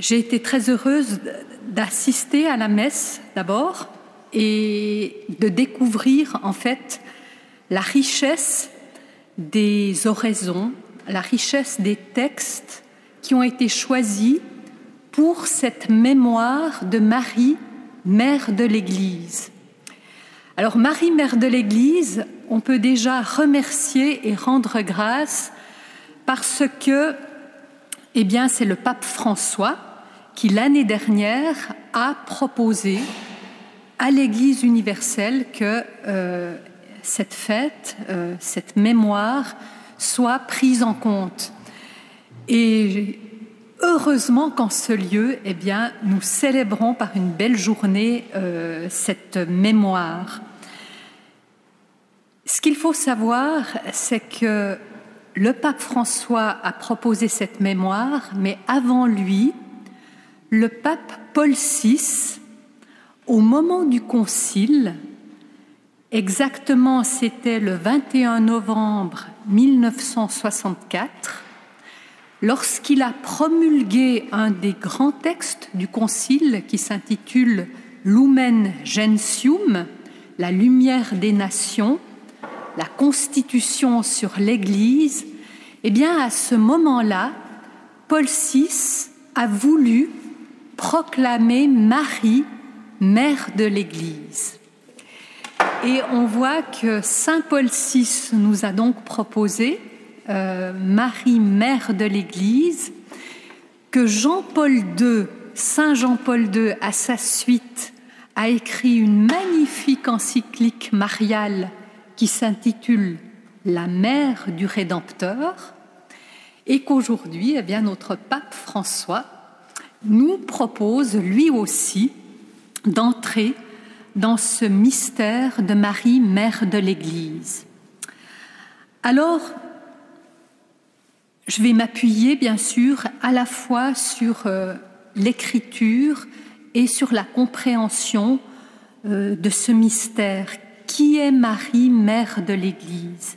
J'ai été très heureuse d'assister à la messe d'abord et de découvrir en fait la richesse des oraisons, la richesse des textes qui ont été choisis pour cette mémoire de Marie, mère de l'Église. Alors Marie, mère de l'Église, on peut déjà remercier et rendre grâce parce que, eh bien, c'est le pape François qui l'année dernière a proposé à l'Église universelle que euh, cette fête, euh, cette mémoire soit prise en compte. Et heureusement qu'en ce lieu, eh bien, nous célébrons par une belle journée euh, cette mémoire. Ce qu'il faut savoir, c'est que le pape François a proposé cette mémoire, mais avant lui, le pape Paul VI, au moment du concile, exactement c'était le 21 novembre 1964, lorsqu'il a promulgué un des grands textes du concile qui s'intitule Lumen Gentium, la lumière des nations, la constitution sur l'Église, eh bien à ce moment-là, Paul VI a voulu proclamer Marie, mère de l'Église. Et on voit que Saint Paul VI nous a donc proposé euh, Marie, mère de l'Église, que Jean-Paul II, Saint Jean-Paul II, à sa suite, a écrit une magnifique encyclique mariale qui s'intitule La mère du Rédempteur, et qu'aujourd'hui, eh notre pape François nous propose lui aussi d'entrer dans ce mystère de Marie, mère de l'Église. Alors, je vais m'appuyer bien sûr à la fois sur euh, l'écriture et sur la compréhension euh, de ce mystère. Qui est Marie, mère de l'Église?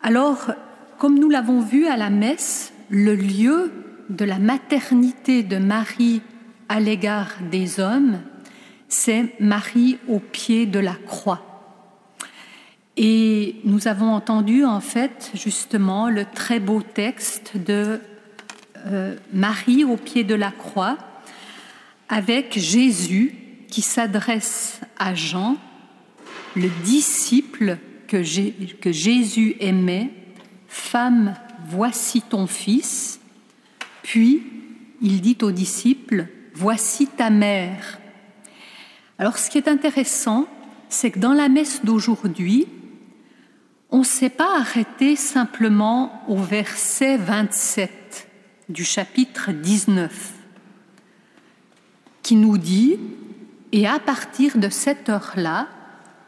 Alors, comme nous l'avons vu à la messe, le lieu de la maternité de Marie à l'égard des hommes, c'est Marie au pied de la croix. Et nous avons entendu en fait justement le très beau texte de euh, Marie au pied de la croix avec Jésus qui s'adresse à Jean, le disciple que, que Jésus aimait, Femme, voici ton fils. Puis il dit aux disciples, Voici ta mère. Alors ce qui est intéressant, c'est que dans la messe d'aujourd'hui, on ne s'est pas arrêté simplement au verset 27 du chapitre 19, qui nous dit, et à partir de cette heure-là,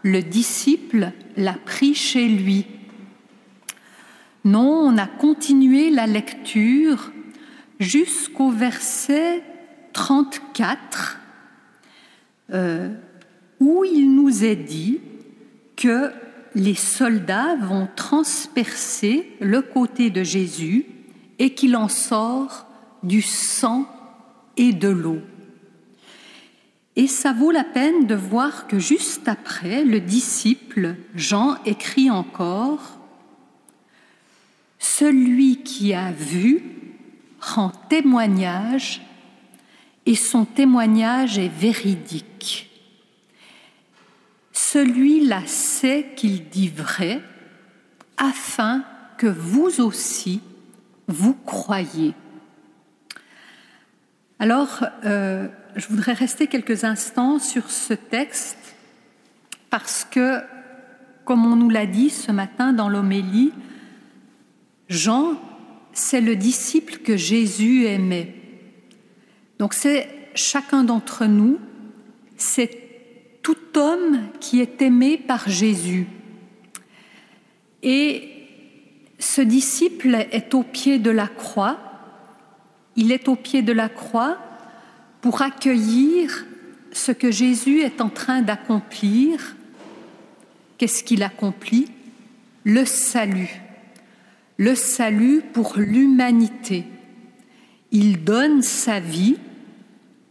le disciple l'a pris chez lui. Non, on a continué la lecture jusqu'au verset 34, euh, où il nous est dit que les soldats vont transpercer le côté de Jésus et qu'il en sort du sang et de l'eau. Et ça vaut la peine de voir que juste après, le disciple Jean écrit encore, Celui qui a vu rend témoignage et son témoignage est véridique. Celui-là sait qu'il dit vrai afin que vous aussi vous croyez. Alors, euh, je voudrais rester quelques instants sur ce texte parce que, comme on nous l'a dit ce matin dans l'homélie, Jean, c'est le disciple que Jésus aimait. Donc c'est chacun d'entre nous, c'est tout homme qui est aimé par Jésus. Et ce disciple est au pied de la croix, il est au pied de la croix pour accueillir ce que Jésus est en train d'accomplir. Qu'est-ce qu'il accomplit? Le salut. Le salut pour l'humanité. il donne sa vie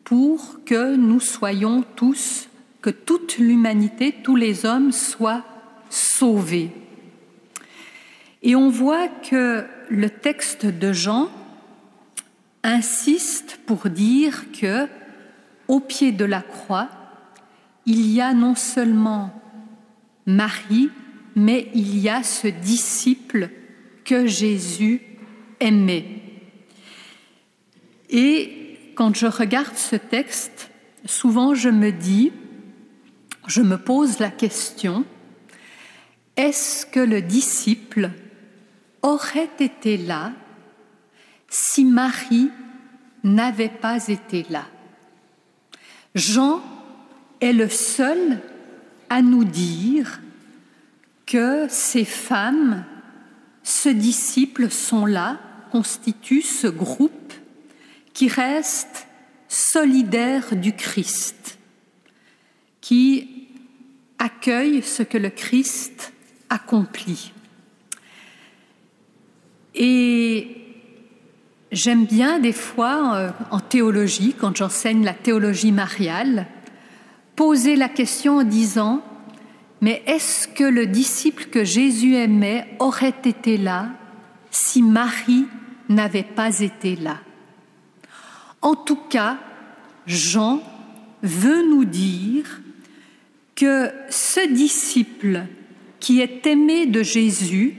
pour que nous soyons tous, que toute l'humanité, tous les hommes soient sauvés. Et on voit que le texte de Jean insiste pour dire que au pied de la croix, il y a non seulement Marie, mais il y a ce disciple que Jésus aimait. Et quand je regarde ce texte, souvent je me dis, je me pose la question, est-ce que le disciple aurait été là si Marie n'avait pas été là? Jean est le seul à nous dire que ces femmes, ce disciple sont là, constituent ce groupe qui reste solidaire du Christ, qui accueille ce que le Christ accomplit. Et j'aime bien des fois euh, en théologie, quand j'enseigne la théologie mariale, poser la question en disant, mais est-ce que le disciple que Jésus aimait aurait été là si Marie n'avait pas été là? En tout cas, Jean veut nous dire que ce disciple qui est aimé de Jésus,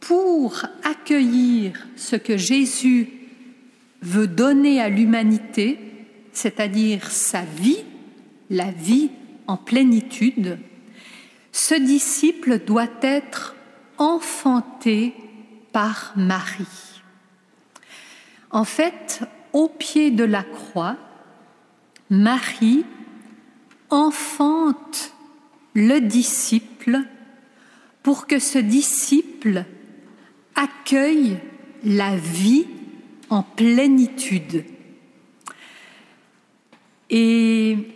pour accueillir ce que Jésus veut donner à l'humanité, c'est-à-dire sa vie, la vie en plénitude, ce disciple doit être enfanté par Marie. En fait, au pied de la croix, Marie enfante le disciple pour que ce disciple accueille la vie en plénitude. Et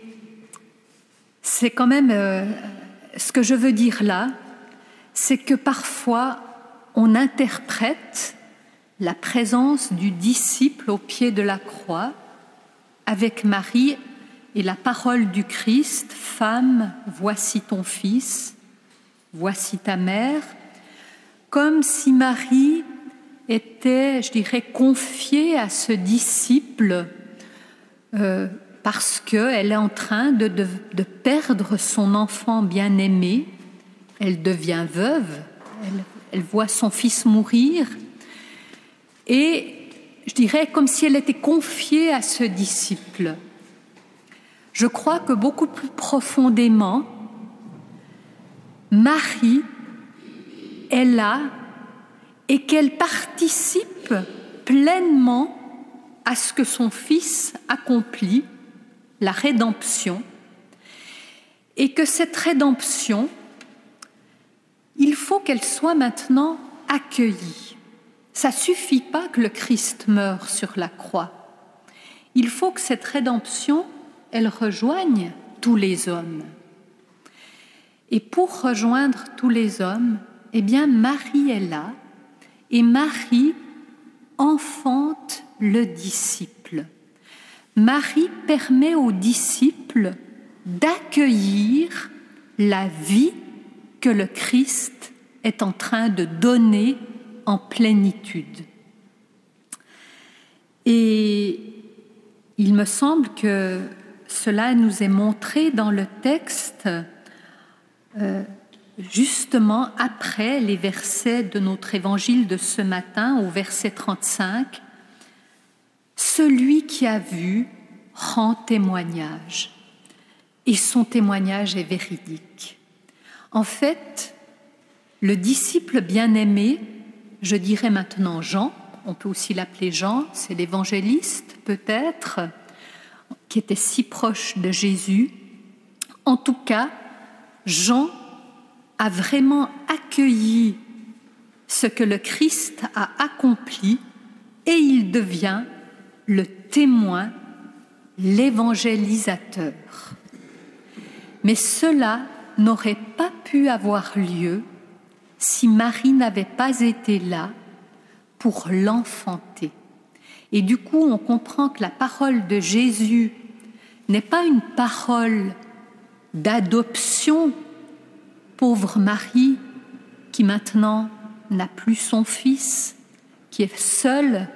c'est quand même euh, ce que je veux dire là, c'est que parfois on interprète la présence du disciple au pied de la croix avec Marie et la parole du Christ, Femme, voici ton fils, voici ta mère, comme si Marie était, je dirais, confiée à ce disciple euh, parce qu'elle est en train de, perdre son enfant bien-aimé. Elle devient veuve, elle, voit son fils mourir, et je dirais comme si elle était confiée à ce disciple. Je crois que beaucoup plus profondément, Marie est là et qu'elle participe pleinement à ce que son Fils accomplit la rédemption, et que cette rédemption, il faut qu'elle soit maintenant accueillie. Ça suffit pas que le Christ meure sur la croix. Il faut que cette rédemption, elle rejoigne tous les hommes. Et pour rejoindre tous les hommes, eh bien Marie est là, et Marie enfante le disciple. Marie permet aux disciples d'accueillir la vie que le Christ est en train de donner en plénitude. Et il me semble que cela nous est montré dans le texte euh, justement après les versets de notre évangile de ce matin, au verset 35, celui qui a vu rend témoignage et son témoignage est véridique. En fait, le disciple bien-aimé, je dirais maintenant Jean, on peut aussi l'appeler Jean, c'est l'évangéliste peut-être, qui était si proche de Jésus. En tout cas, Jean a vraiment accueilli ce que le Christ a accompli et il devient le témoin, l'évangélisateur. Mais cela n'aurait pas pu avoir lieu si Marie n'avait pas été là pour l'enfanter. Et du coup, on comprend que la parole de Jésus n'est pas une parole d'adoption, pauvre Marie, qui maintenant n'a plus son fils, qui est seule,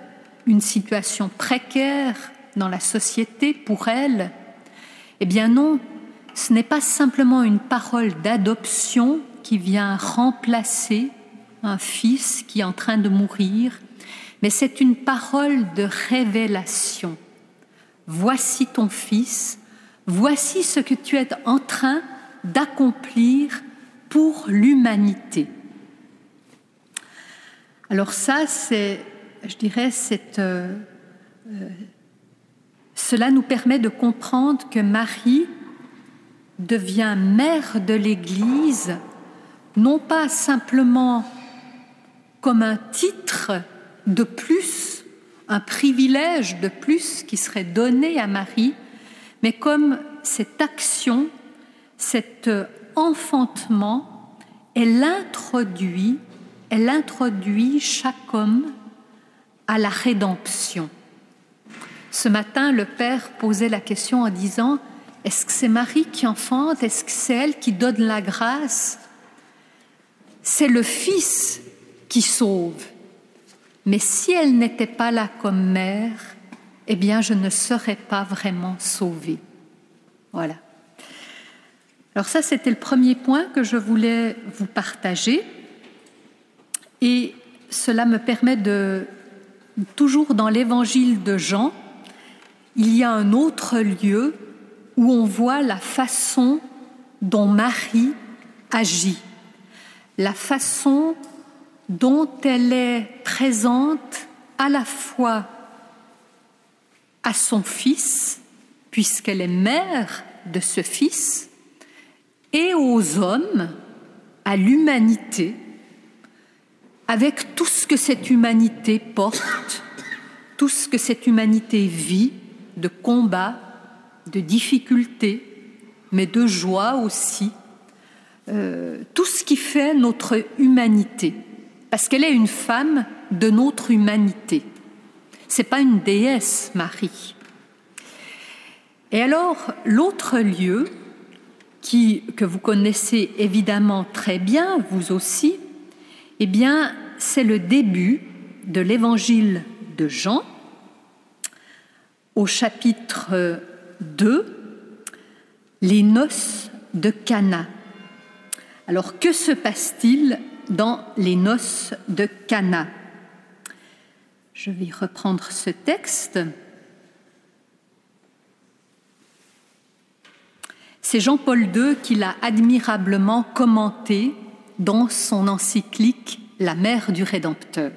une situation précaire dans la société pour elle. Eh bien non, ce n'est pas simplement une parole d'adoption qui vient remplacer un fils qui est en train de mourir, mais c'est une parole de révélation. Voici ton fils, voici ce que tu es en train d'accomplir pour l'humanité. Alors ça, c'est, je dirais, euh, euh, cela nous permet de comprendre que Marie devient mère de l'Église, non pas simplement comme un titre de plus, un privilège de plus qui serait donné à Marie, mais comme cette action, cet enfantement, elle introduit, elle introduit chaque homme à la rédemption. Ce matin, le Père posait la question en disant, est-ce que c'est Marie qui enfante? Est-ce que c'est elle qui donne la grâce? C'est le Fils qui sauve. Mais si elle n'était pas là comme mère, eh bien, je ne serais pas vraiment sauvée. Voilà. Alors ça, c'était le premier point que je voulais vous partager. Et cela me permet de, toujours dans l'évangile de Jean, il y a un autre lieu où on voit la façon dont Marie agit, la façon dont elle est présente à la fois à son fils, puisqu'elle est mère de ce fils, et aux hommes, à l'humanité, avec tout ce que cette humanité porte, tout ce que cette humanité vit de combats, de difficultés, mais de joie aussi, euh, tout ce qui fait notre humanité parce qu'elle est une femme de notre humanité. C'est pas une déesse, Marie. Et alors, l'autre lieu, que vous connaissez évidemment très bien, vous aussi, eh bien, c'est le début de l'évangile de Jean, au chapitre 2, les noces de Cana. Alors, que se passe-t-il dans les noces de Cana? Je vais reprendre ce texte. C'est Jean-Paul II qui l'a admirablement commenté dans son encyclique La mère du Rédempteur.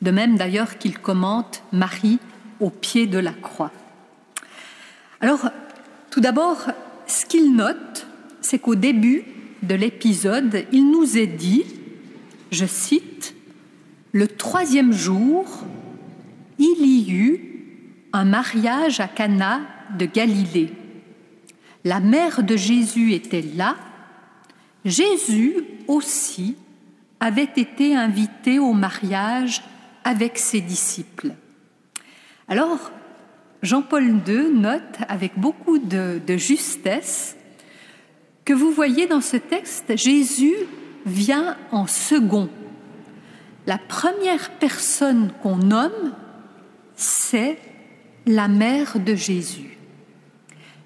De même d'ailleurs qu'il commente Marie au pied de la croix. Alors, tout d'abord, ce qu'il note, c'est qu'au début de l'épisode, il nous est dit je cite, Le troisième jour, il y eut un mariage à Cana de Galilée. La mère de Jésus était là. Jésus aussi avait été invité au mariage avec ses disciples. Alors, Jean-Paul II note avec beaucoup de, justesse que vous voyez dans ce texte Jésus vient en second. La première personne qu'on nomme, c'est la mère de Jésus.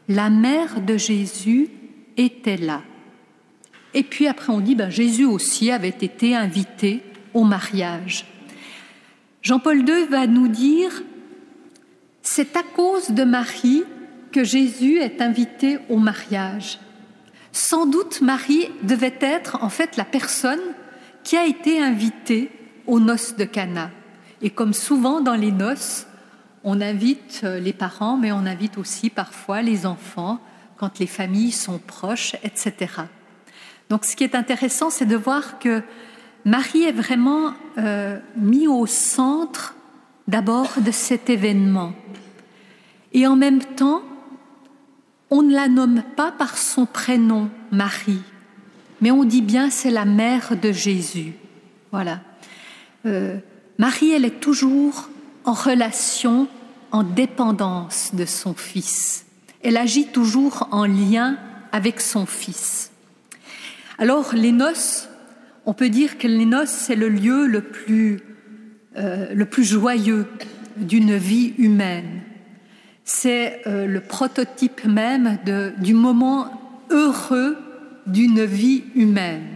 La mère de Jésus était là. Et puis après on dit, ben, Jésus aussi avait été invité au mariage. Jean-Paul II va nous dire, c'est à cause de Marie que Jésus est invité au mariage. Sans doute Marie devait être en fait la personne qui a été invitée aux noces de Cana. Et comme souvent dans les noces, on invite euh, les parents, mais on invite aussi parfois les enfants quand les familles sont proches, etc. Donc ce qui est intéressant, c'est de voir que Marie est vraiment euh, mise au centre d'abord de cet événement. Et en même temps, on ne la nomme pas par son prénom, Marie, mais on dit bien c'est la mère de Jésus. Voilà. Euh, Marie, elle est toujours en relation, en dépendance de son Fils. Elle agit toujours en lien avec son Fils. Alors les noces, on peut dire que les noces, c'est le lieu le plus, euh, le plus joyeux d'une vie humaine. C'est euh, le prototype même de, du moment heureux d'une vie humaine.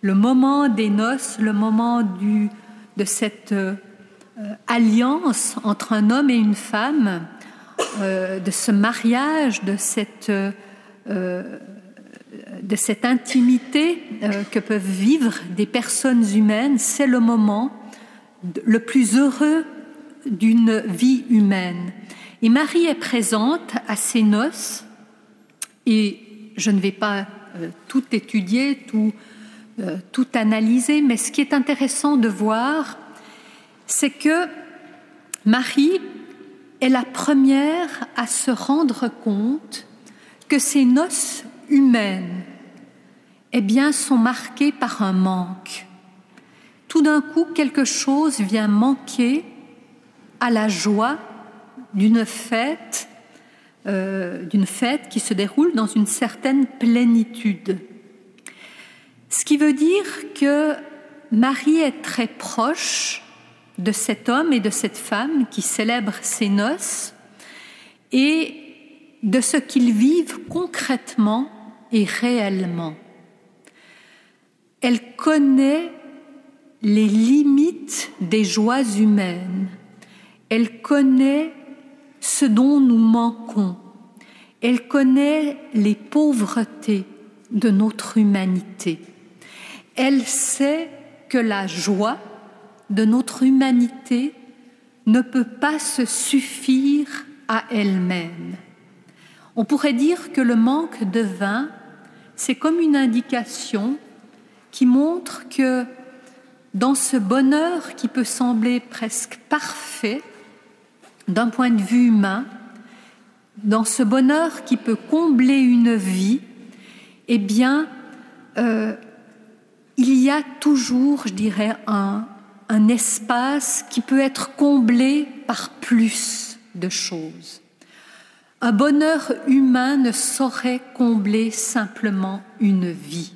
Le moment des noces, le moment du, de cette euh, alliance entre un homme et une femme, de ce mariage, de cette, de cette intimité que peuvent vivre des personnes humaines, c'est le moment le plus heureux d'une vie humaine. Et Marie est présente à ces noces et je ne vais pas euh, tout étudier, tout, euh, tout analyser, mais ce qui est intéressant de voir, c'est que Marie est la première à se rendre compte que ces noces humaines eh bien, sont marquées par un manque. Tout d'un coup, quelque chose vient manquer à la joie d'une fête euh, d'une fête qui se déroule dans une certaine plénitude. Ce qui veut dire que Marie est très proche de cet homme et de cette femme qui célèbrent ses noces et de ce qu'ils vivent concrètement et réellement. Elle connaît les limites des joies humaines. Elle connaît ce dont nous manquons. Elle connaît les pauvretés de notre humanité. Elle sait que la joie de notre humanité ne peut pas se suffire à elle-même. On pourrait dire que le manque de vin, c'est comme une indication qui montre que dans ce bonheur qui peut sembler presque parfait, d'un point de vue humain, dans ce bonheur qui peut combler une vie, eh bien, euh, il y a toujours, je dirais, un, un espace qui peut être comblé par plus de choses. Un bonheur humain ne saurait combler simplement une vie.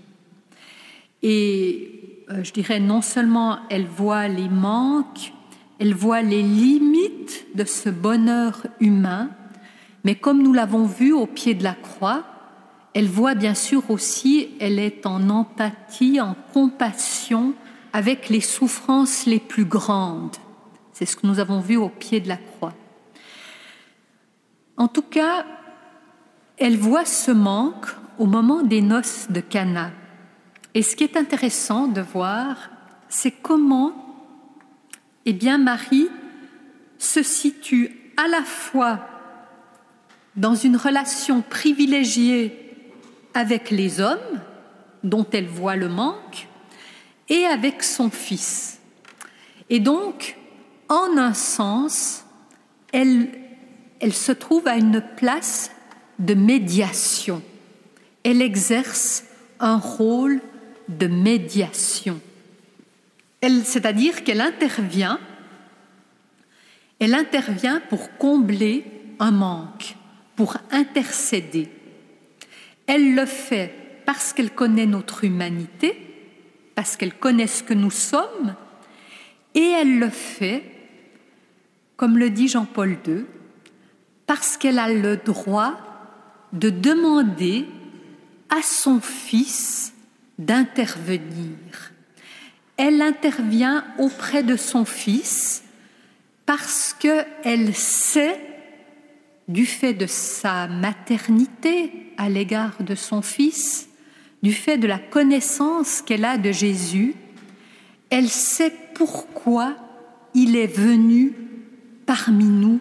Et euh, je dirais non seulement elle voit les manques, elle voit les limites de ce bonheur humain, mais comme nous l'avons vu au pied de la croix, elle voit bien sûr aussi, elle est en empathie, en compassion avec les souffrances les plus grandes. C'est ce que nous avons vu au pied de la croix. En tout cas, elle voit ce manque au moment des noces de Cana. Et ce qui est intéressant de voir, c'est comment eh bien Marie se situe à la fois dans une relation privilégiée avec les hommes, dont elle voit le manque, et avec son fils. Et donc, en un sens, elle, elle se trouve à une place de médiation. Elle exerce un rôle de médiation c'est-à-dire qu'elle intervient, elle intervient pour combler un manque, pour intercéder. Elle le fait parce qu'elle connaît notre humanité, parce qu'elle connaît ce que nous sommes, et elle le fait, comme le dit Jean-Paul II, parce qu'elle a le droit de demander à son fils d'intervenir. Elle intervient auprès de son fils parce qu'elle sait, du fait de sa maternité à l'égard de son fils, du fait de la connaissance qu'elle a de Jésus, elle sait pourquoi il est venu parmi nous,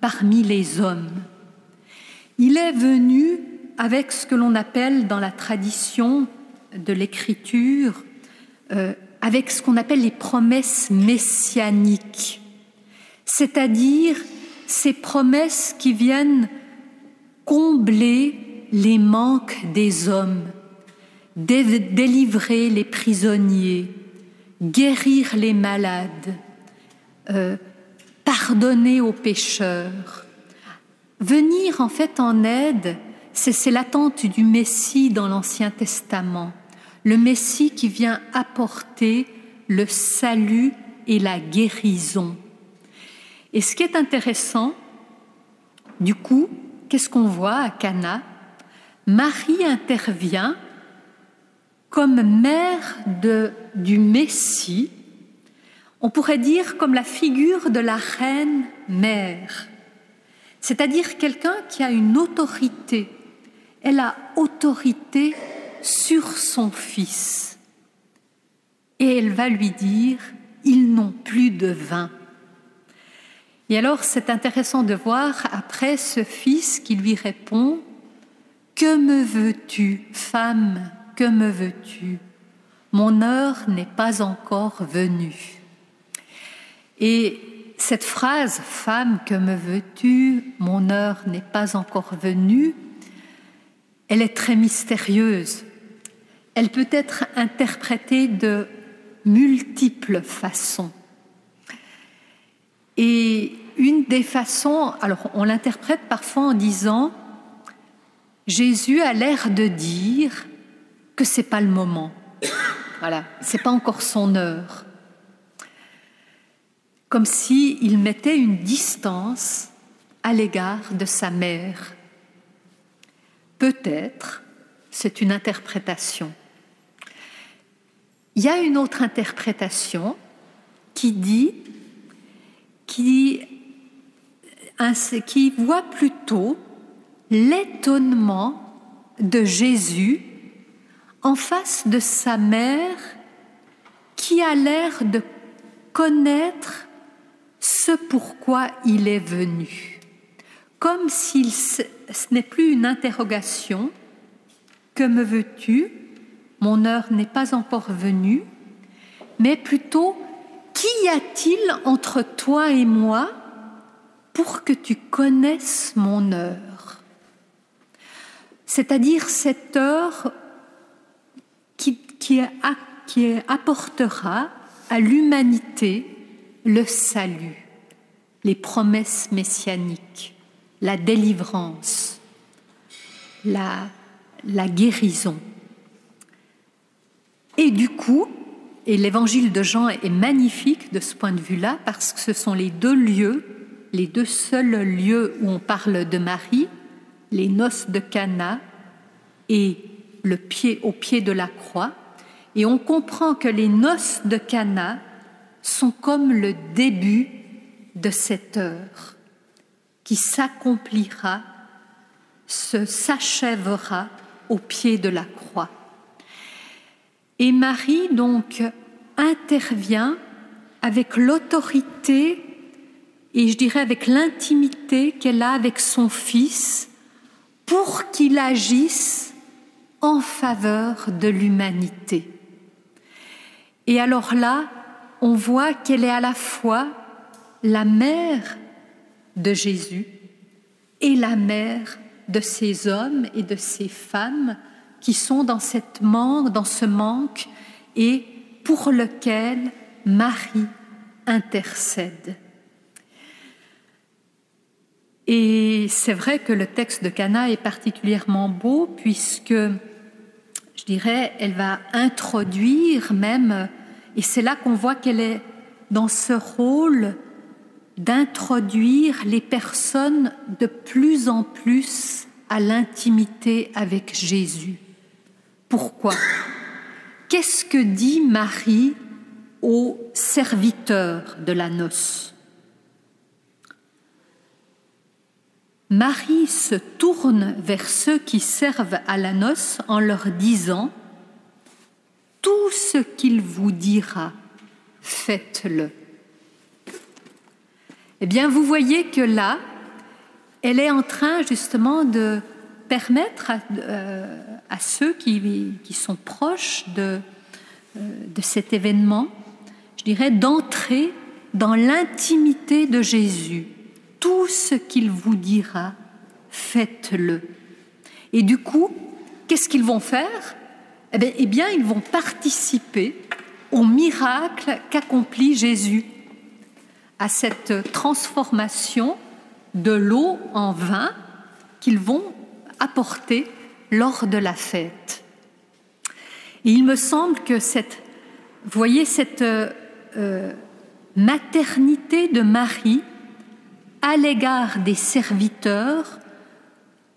parmi les hommes. Il est venu avec ce que l'on appelle dans la tradition de l'écriture euh, avec ce qu'on appelle les promesses messianiques, c'est-à-dire ces promesses qui viennent combler les manques des hommes, délivrer les prisonniers, guérir les malades, euh, pardonner aux pécheurs. Venir en fait en aide, c'est l'attente du Messie dans l'Ancien Testament, le Messie qui vient apporter le salut et la guérison. Et ce qui est intéressant, du coup, qu'est-ce qu'on voit à Cana? Marie intervient comme mère du Messie, on pourrait dire comme la figure de la reine mère, c'est-à-dire quelqu'un qui a une autorité. Elle a autorité sur son fils. Et elle va lui dire, ils n'ont plus de vin. Et alors c'est intéressant de voir après ce fils qui lui répond, Que me veux-tu, femme? Que me veux-tu? Mon heure n'est pas encore venue. Et cette phrase, Femme, que me veux-tu? Mon heure n'est pas encore venue, elle est très mystérieuse. Elle peut être interprétée de multiples façons. Et une des façons, alors on l'interprète parfois en disant Jésus a l'air de dire que c'est pas le moment. Voilà, c'est pas encore son heure. Comme s'il il mettait une distance à l'égard de sa mère. Peut-être, c'est une interprétation. Il y a une autre interprétation qui dit, qui voit plutôt l'étonnement de Jésus en face de sa mère qui a l'air de connaître pourquoi il est venu, comme si ce n'est plus une interrogation, que me veux-tu? Mon heure n'est pas encore venue, mais plutôt, qu'y a-t-il entre toi et moi pour que tu connaisses mon heure? C'est-à-dire cette heure qui, apportera à l'humanité le salut, les promesses messianiques, la délivrance, la, la guérison. Et du coup, et l'évangile de Jean est magnifique de ce point de vue-là, parce que ce sont les deux lieux, les deux seuls lieux où on parle de Marie, les noces de Cana et le pied au pied de la croix, et on comprend que les noces de Cana sont comme le début de cette heure qui s'accomplira, se s'achèvera au pied de la croix. Et Marie donc intervient avec l'autorité et je dirais avec l'intimité qu'elle a avec son fils pour qu'il agisse en faveur de l'humanité. Et alors là, on voit qu'elle est à la fois la mère de Jésus et la mère de ces hommes et de ces femmes qui sont dans, cette manque, dans ce manque et pour lequel Marie intercède. Et c'est vrai que le texte de Cana est particulièrement beau puisque, je dirais, elle va introduire même, et c'est là qu'on voit qu'elle est dans ce rôle d'introduire les personnes de plus en plus à l'intimité avec Jésus. Pourquoi? Qu'est-ce que dit Marie aux serviteurs de la noce? Marie se tourne vers ceux qui servent à la noce en leur disant Tout ce qu'il vous dira, faites-le. Eh bien, vous voyez que là, elle est en train justement de permettre à, euh, ceux qui, sont proches de, euh, de cet événement, je dirais, d'entrer dans l'intimité de Jésus tout ce qu'il vous dira, faites-le. Et du coup, qu'est-ce qu'ils vont faire? Eh, eh bien, ils vont participer au miracle qu'accomplit Jésus. À cette transformation de l'eau en vin qu'ils vont apporter lors de la fête. Et il me semble que cette, voyez, cette euh, maternité de Marie à l'égard des serviteurs,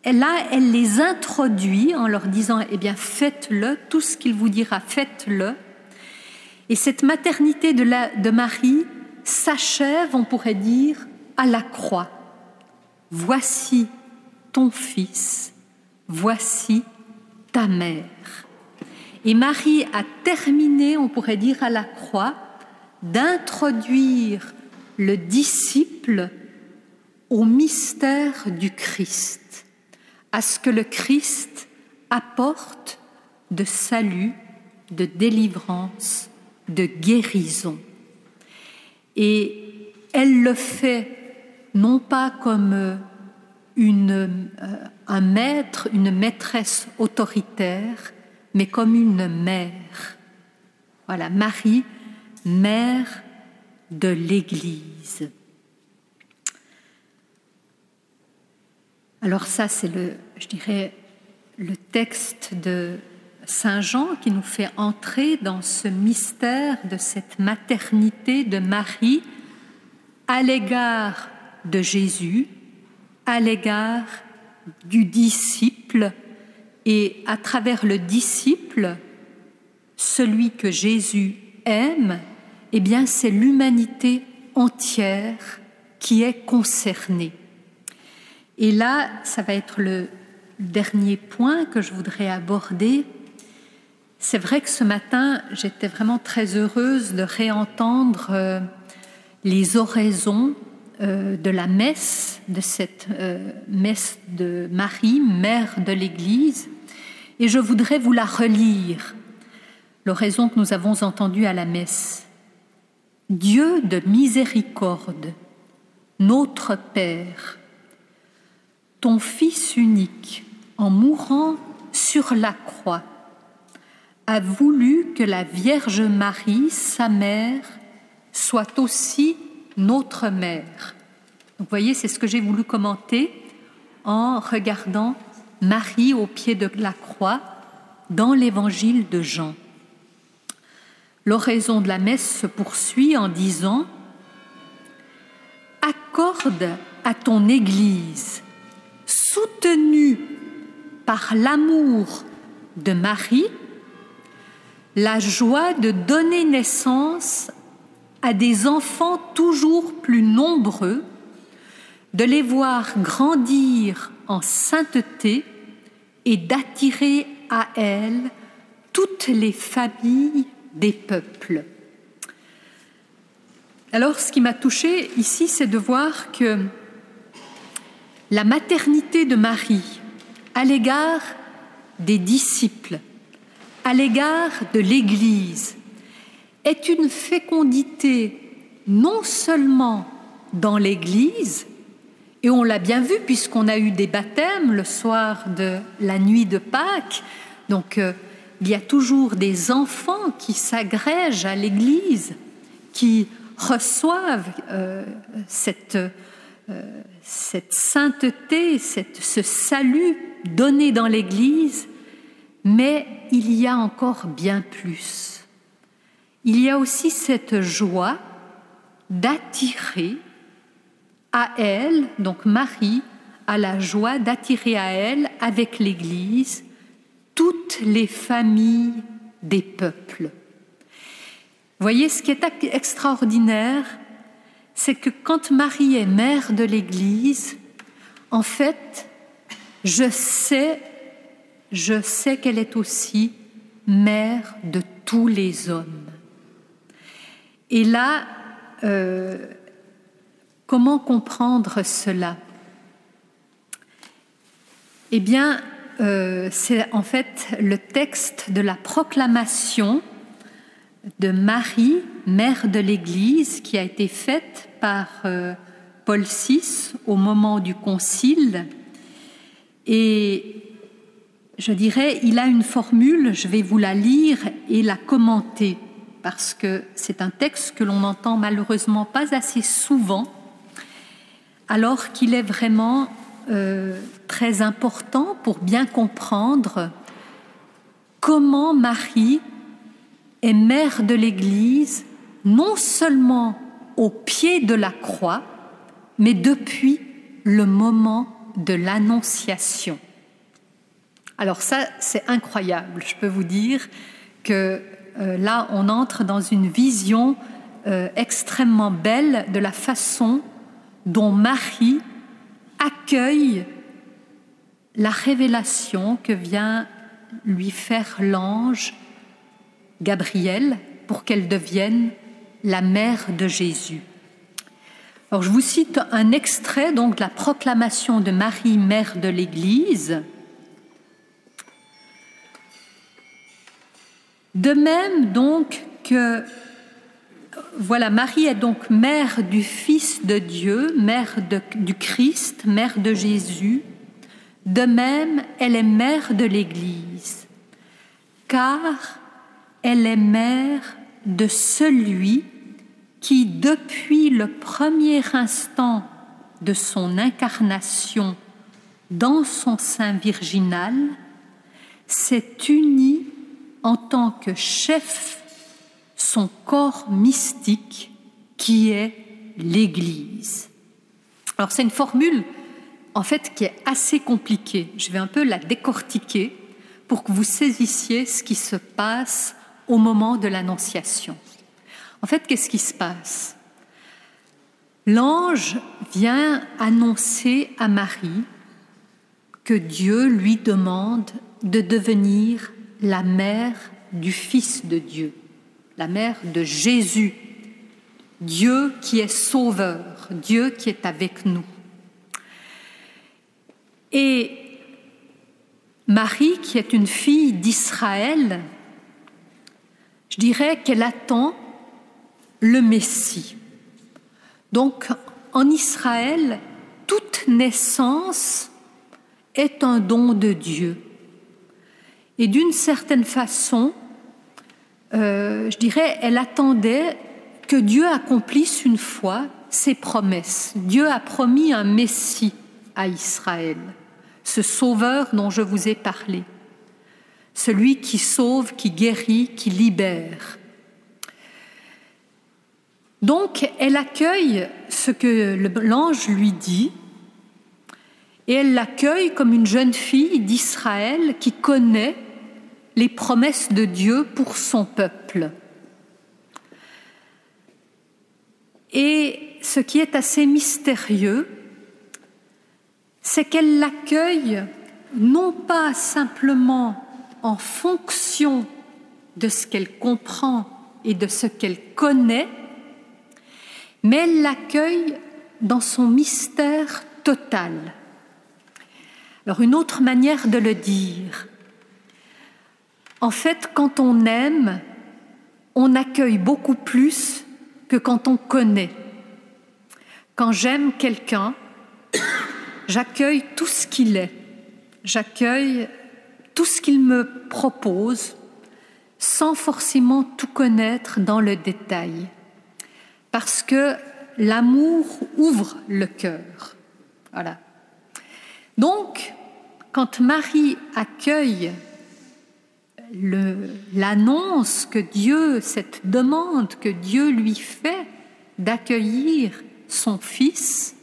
là, elle les introduit en leur disant, eh bien, faites-le, tout ce qu'il vous dira, faites-le. Et cette maternité de, la, de Marie s'achève, on pourrait dire, à la croix. Voici ton fils, voici ta mère. Et Marie a terminé, on pourrait dire, à la croix, d'introduire le disciple au mystère du Christ, à ce que le Christ apporte de salut, de délivrance, de guérison. Et elle le fait non pas comme une, euh, un maître, une maîtresse autoritaire, mais comme une mère. Voilà, Marie, mère de l'Église. Alors ça, c'est le, je dirais, le texte de Saint Jean qui nous fait entrer dans ce mystère de cette maternité de Marie à l'égard de Jésus, à l'égard du disciple et à travers le disciple, celui que Jésus aime, eh bien c'est l'humanité entière qui est concernée. Et là, ça va être le dernier point que je voudrais aborder. C'est vrai que ce matin, j'étais vraiment très heureuse de réentendre euh, les oraisons euh, de la messe, de cette euh, messe de Marie, mère de l'Église, et je voudrais vous la relire, l'oraison que nous avons entendue à la messe. Dieu de miséricorde, notre Père, ton Fils unique, en mourant sur la croix, a voulu que la Vierge Marie, sa mère, soit aussi notre mère. vous voyez, c'est ce que j'ai voulu commenter en regardant Marie au pied de la croix dans l'évangile de Jean. L'oraison de la messe se poursuit en disant Accorde à ton Église soutenu par l'amour de Marie, la joie de donner naissance à des enfants toujours plus nombreux, de les voir grandir en sainteté et d'attirer à elle toutes les familles des peuples. Alors ce qui m'a touchée ici, c'est de voir que la maternité de Marie à l'égard des disciples, à l'égard de l'Église, est une fécondité non seulement dans l'Église, et on l'a bien vu puisqu'on a eu des baptêmes le soir de la nuit de Pâques, donc euh, il y a toujours des enfants qui s'agrègent à l'Église, qui reçoivent euh, cette euh, cette sainteté, ce salut donné dans l'Église, mais il y a encore bien plus. Il y a aussi cette joie d'attirer à elle, donc Marie, a la joie d'attirer à elle, avec l'Église, toutes les familles des peuples. Voyez ce qui est extraordinaire, c'est que quand Marie est mère de l'Église, en fait, je sais, je sais qu'elle est aussi mère de tous les hommes. Et là, euh, comment comprendre cela? Eh bien, euh, c'est en fait le texte de la proclamation de Marie, mère de l'Église, qui a été faite par euh, Paul VI au moment du concile. Et je dirais, il a une formule, je vais vous la lire et la commenter. parce que c'est un texte que l'on n'entend malheureusement pas assez souvent, alors qu'il est vraiment euh, très important pour bien comprendre comment Marie est mère de l'Église, non seulement au pied de la croix, mais depuis le moment de l'Annonciation. Alors ça, c'est incroyable. Je peux vous dire que euh, là, on entre dans une vision euh, extrêmement belle de la façon dont Marie accueille la révélation que vient lui faire l'ange Gabriel pour qu'elle devienne la mère de Jésus. Alors je vous cite un extrait donc de la proclamation de Marie, mère de l'Église. De même donc que voilà, Marie est donc mère du Fils de Dieu, mère du Christ, mère de Jésus. De même, elle est mère de l'Église, car elle est mère de celui qui, depuis le premier instant de son incarnation dans son sein virginal, s'est uni en tant que chef son corps mystique qui est l'Église. Alors c'est une formule en fait qui est assez compliquée. Je vais un peu la décortiquer pour que vous saisissiez ce qui se passe au moment de l'Annonciation. En fait, qu'est-ce qui se passe? L'ange vient annoncer à Marie que Dieu lui demande de devenir la mère du Fils de Dieu, la mère de Jésus, Dieu qui est sauveur, Dieu qui est avec nous. Et Marie, qui est une fille d'Israël, je dirais qu'elle attend le Messie. Donc, en Israël, toute naissance est un don de Dieu. Et d'une certaine façon, euh, je dirais, elle attendait que Dieu accomplisse une fois ses promesses. Dieu a promis un Messie à Israël, ce Sauveur dont je vous ai parlé, celui qui sauve, qui guérit, qui libère. Donc, elle accueille ce que l'ange lui dit, et elle l'accueille comme une jeune fille d'Israël qui connaît les promesses de Dieu pour son peuple. Et ce qui est assez mystérieux, c'est qu'elle l'accueille non pas simplement en fonction de ce qu'elle comprend et de ce qu'elle connaît, mais elle l'accueille dans son mystère total. Alors une autre manière de le dire, en fait quand on aime, on accueille beaucoup plus que quand on connaît. Quand j'aime quelqu'un, j'accueille tout ce qu'il est, j'accueille tout ce qu'il me propose sans forcément tout connaître dans le détail parce que l'amour ouvre le cœur. Voilà. Donc, quand Marie accueille l'annonce que Dieu, cette demande que Dieu lui fait d'accueillir son fils,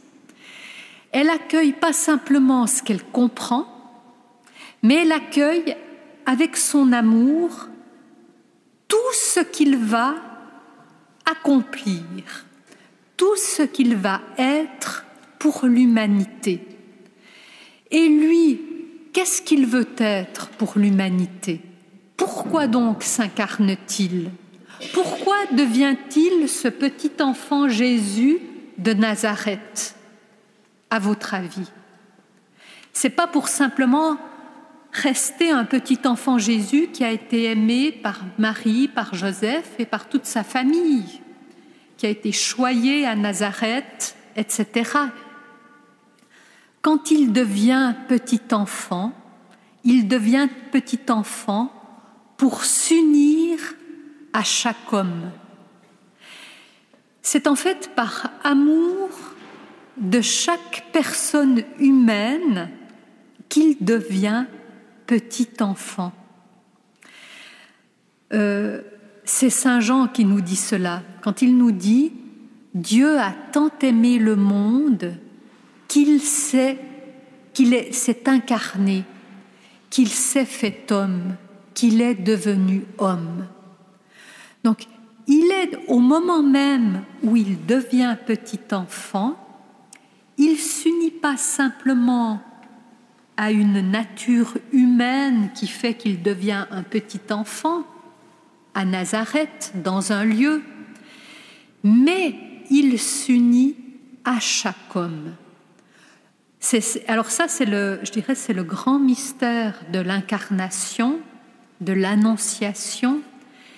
elle accueille pas simplement ce qu'elle comprend, mais elle accueille avec son amour tout ce qu'il va accomplir tout ce qu'il va être pour l'humanité. Et lui, qu'est-ce qu'il veut être pour l'humanité? Pourquoi donc s'incarne-t-il? Pourquoi devient-il ce petit enfant Jésus de Nazareth? À votre avis C'est pas pour simplement rester un petit enfant Jésus qui a été aimé par Marie, par Joseph et par toute sa famille, qui a été choyé à Nazareth, etc. Quand il devient petit enfant, il devient petit enfant pour s'unir à chaque homme. C'est en fait par amour de chaque personne humaine qu'il devient petit enfant. Euh, c'est Saint Jean qui nous dit cela, quand il nous dit Dieu a tant aimé le monde qu'il s'est, qu'il s'est incarné, qu'il s'est fait homme, qu'il est devenu homme. Donc, il est au moment même où il devient petit enfant, il s'unit pas simplement à une nature humaine qui fait qu'il devient un petit enfant à Nazareth, dans un lieu, mais il s'unit à chaque homme. alors ça, c'est le, je dirais, c'est le grand mystère de l'incarnation, de l'annonciation.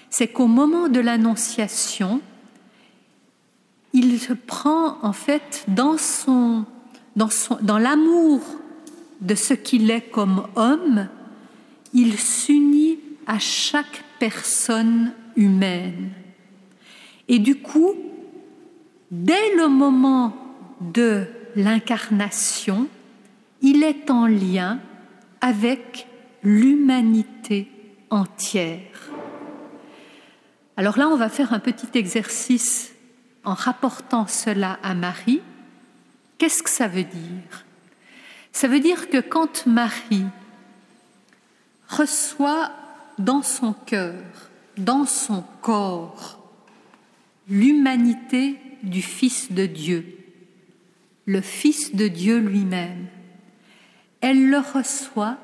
C'est qu'au moment de l'annonciation, il se prend en fait dans dans l'amour de ce qu'il est comme homme, il s'unit à chaque personne humaine. Et du coup, dès le moment de l'incarnation, il est en lien avec l'humanité entière. Alors là, on va faire un petit exercice en rapportant cela à Marie. Qu'est-ce que ça veut dire? Ça veut dire que quand Marie reçoit dans son cœur, dans son corps, l'humanité du Fils de Dieu, le Fils de Dieu lui-même, elle le reçoit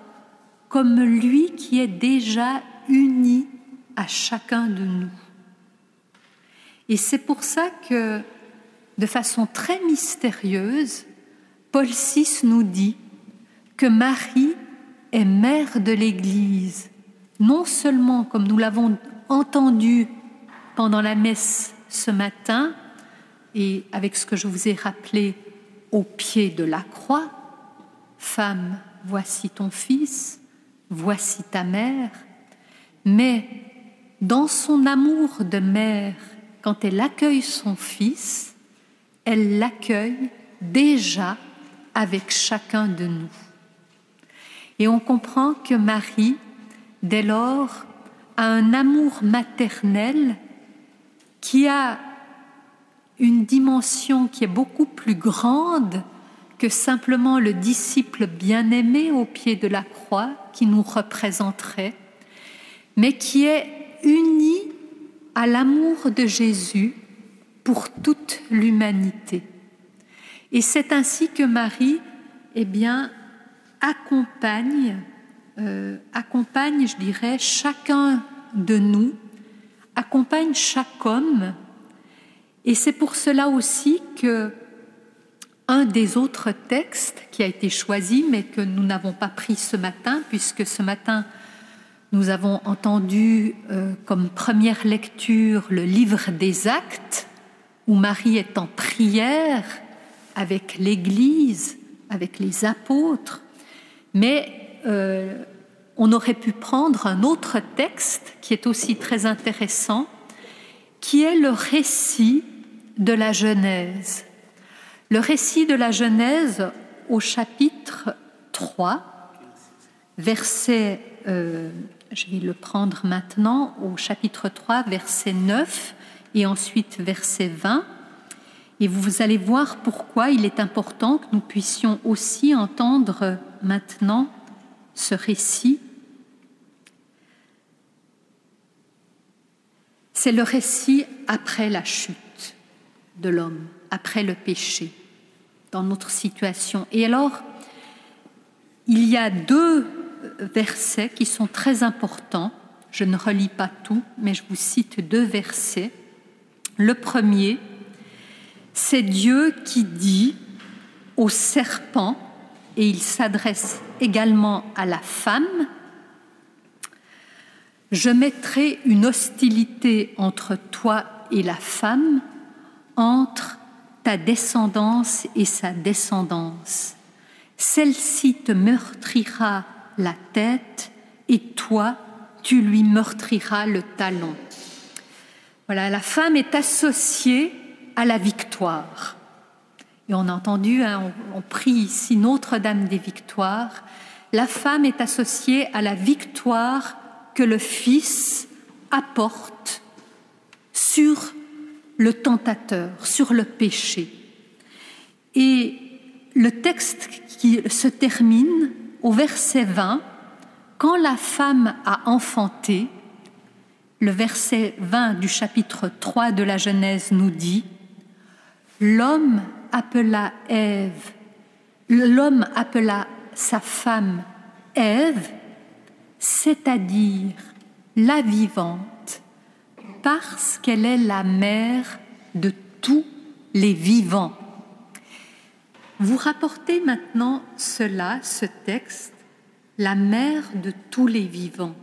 comme lui qui est déjà uni à chacun de nous. Et c'est pour ça que, de façon très mystérieuse, Paul VI nous dit que Marie est mère de l'Église, non seulement comme nous l'avons entendu pendant la messe ce matin, et avec ce que je vous ai rappelé au pied de la croix, Femme, voici ton fils, voici ta mère, mais dans son amour de mère, quand elle accueille son fils, elle l'accueille déjà avec chacun de nous. Et on comprend que Marie, dès lors, a un amour maternel qui a une dimension qui est beaucoup plus grande que simplement le disciple bien-aimé au pied de la croix qui nous représenterait, mais qui est uni à l'amour de Jésus pour toute l'humanité. Et c'est ainsi que Marie, eh bien, accompagne, euh, accompagne, je dirais, chacun de nous, accompagne chaque homme. Et c'est pour cela aussi que un des autres textes qui a été choisi, mais que nous n'avons pas pris ce matin, puisque ce matin nous avons entendu euh, comme première lecture le livre des actes, où Marie est en prière avec l'Église, avec les apôtres, mais euh, on aurait pu prendre un autre texte qui est aussi très intéressant, qui est le récit de la Genèse. Le récit de la Genèse au chapitre 3, verset, euh, je vais le prendre maintenant, au chapitre 3, verset 9 et ensuite verset 20. Et vous allez voir pourquoi il est important que nous puissions aussi entendre maintenant ce récit. C'est le récit après la chute de l'homme, après le péché, dans notre situation. Et alors, il y a deux versets qui sont très importants. Je ne relis pas tout, mais je vous cite deux versets. Le premier, c'est Dieu qui dit au serpent, et il s'adresse également à la femme, Je mettrai une hostilité entre toi et la femme, entre descendance et sa descendance. Celle-ci te meurtrira la tête et toi, tu lui meurtriras le talon. Voilà, la femme est associée à la victoire. Et on a entendu, hein, on, on prie ici Notre-Dame des Victoires. La femme est associée à la victoire que le Fils apporte sur le tentateur, sur le péché. Et le texte qui se termine au verset 20, quand la femme a enfanté, le verset 20 du chapitre 3 de la Genèse nous dit L'homme appela Ève, l'homme appela sa femme Ève, c'est-à-dire la vivante, parce qu'elle est la mère de tous les vivants. Vous rapportez maintenant cela, ce texte, la mère de tous les vivants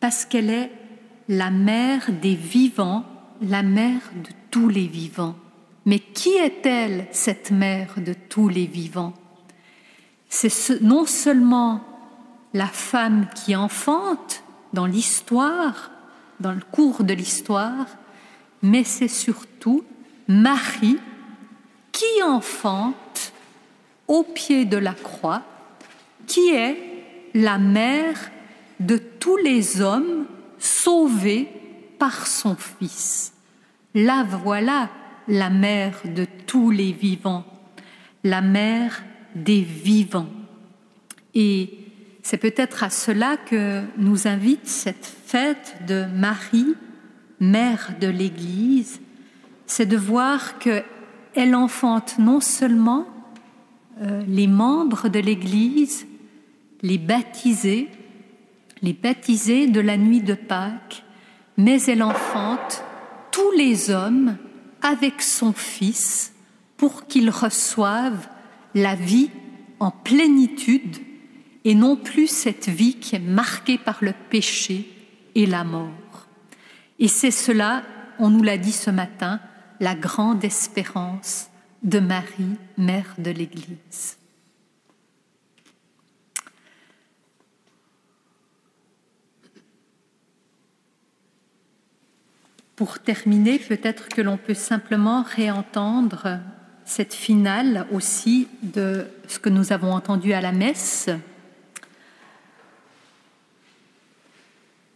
parce qu'elle est la mère des vivants, la mère de tous les vivants. Mais qui est-elle, cette mère de tous les vivants? C'est non seulement la femme qui enfante dans l'histoire, dans le cours de l'histoire, mais c'est surtout Marie qui enfante au pied de la croix, qui est la mère de tous les hommes sauvés par son Fils. Là voilà la mère de tous les vivants, la mère des vivants. Et c'est peut-être à cela que nous invite cette fête de Marie, mère de l'Église, c'est de voir qu'elle enfante non seulement euh, les membres de l'Église, les baptisés, les baptisés de la nuit de Pâques, mais elle enfante tous les hommes avec son Fils pour qu'ils reçoivent la vie en plénitude et non plus cette vie qui est marquée par le péché et la mort. Et c'est cela, on nous l'a dit ce matin, la grande espérance de Marie, mère de l'Église. Pour terminer, peut-être que l'on peut simplement réentendre cette finale aussi de ce que nous avons entendu à la messe.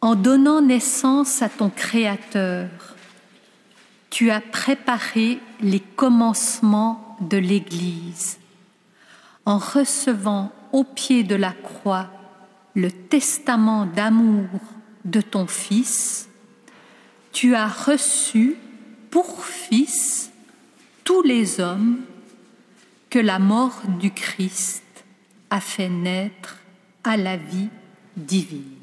En donnant naissance à ton Créateur, tu as préparé les commencements de l'Église. En recevant au pied de la croix le testament d'amour de ton Fils, tu as reçu pour fils tous les hommes que la mort du Christ a fait naître à la vie divine.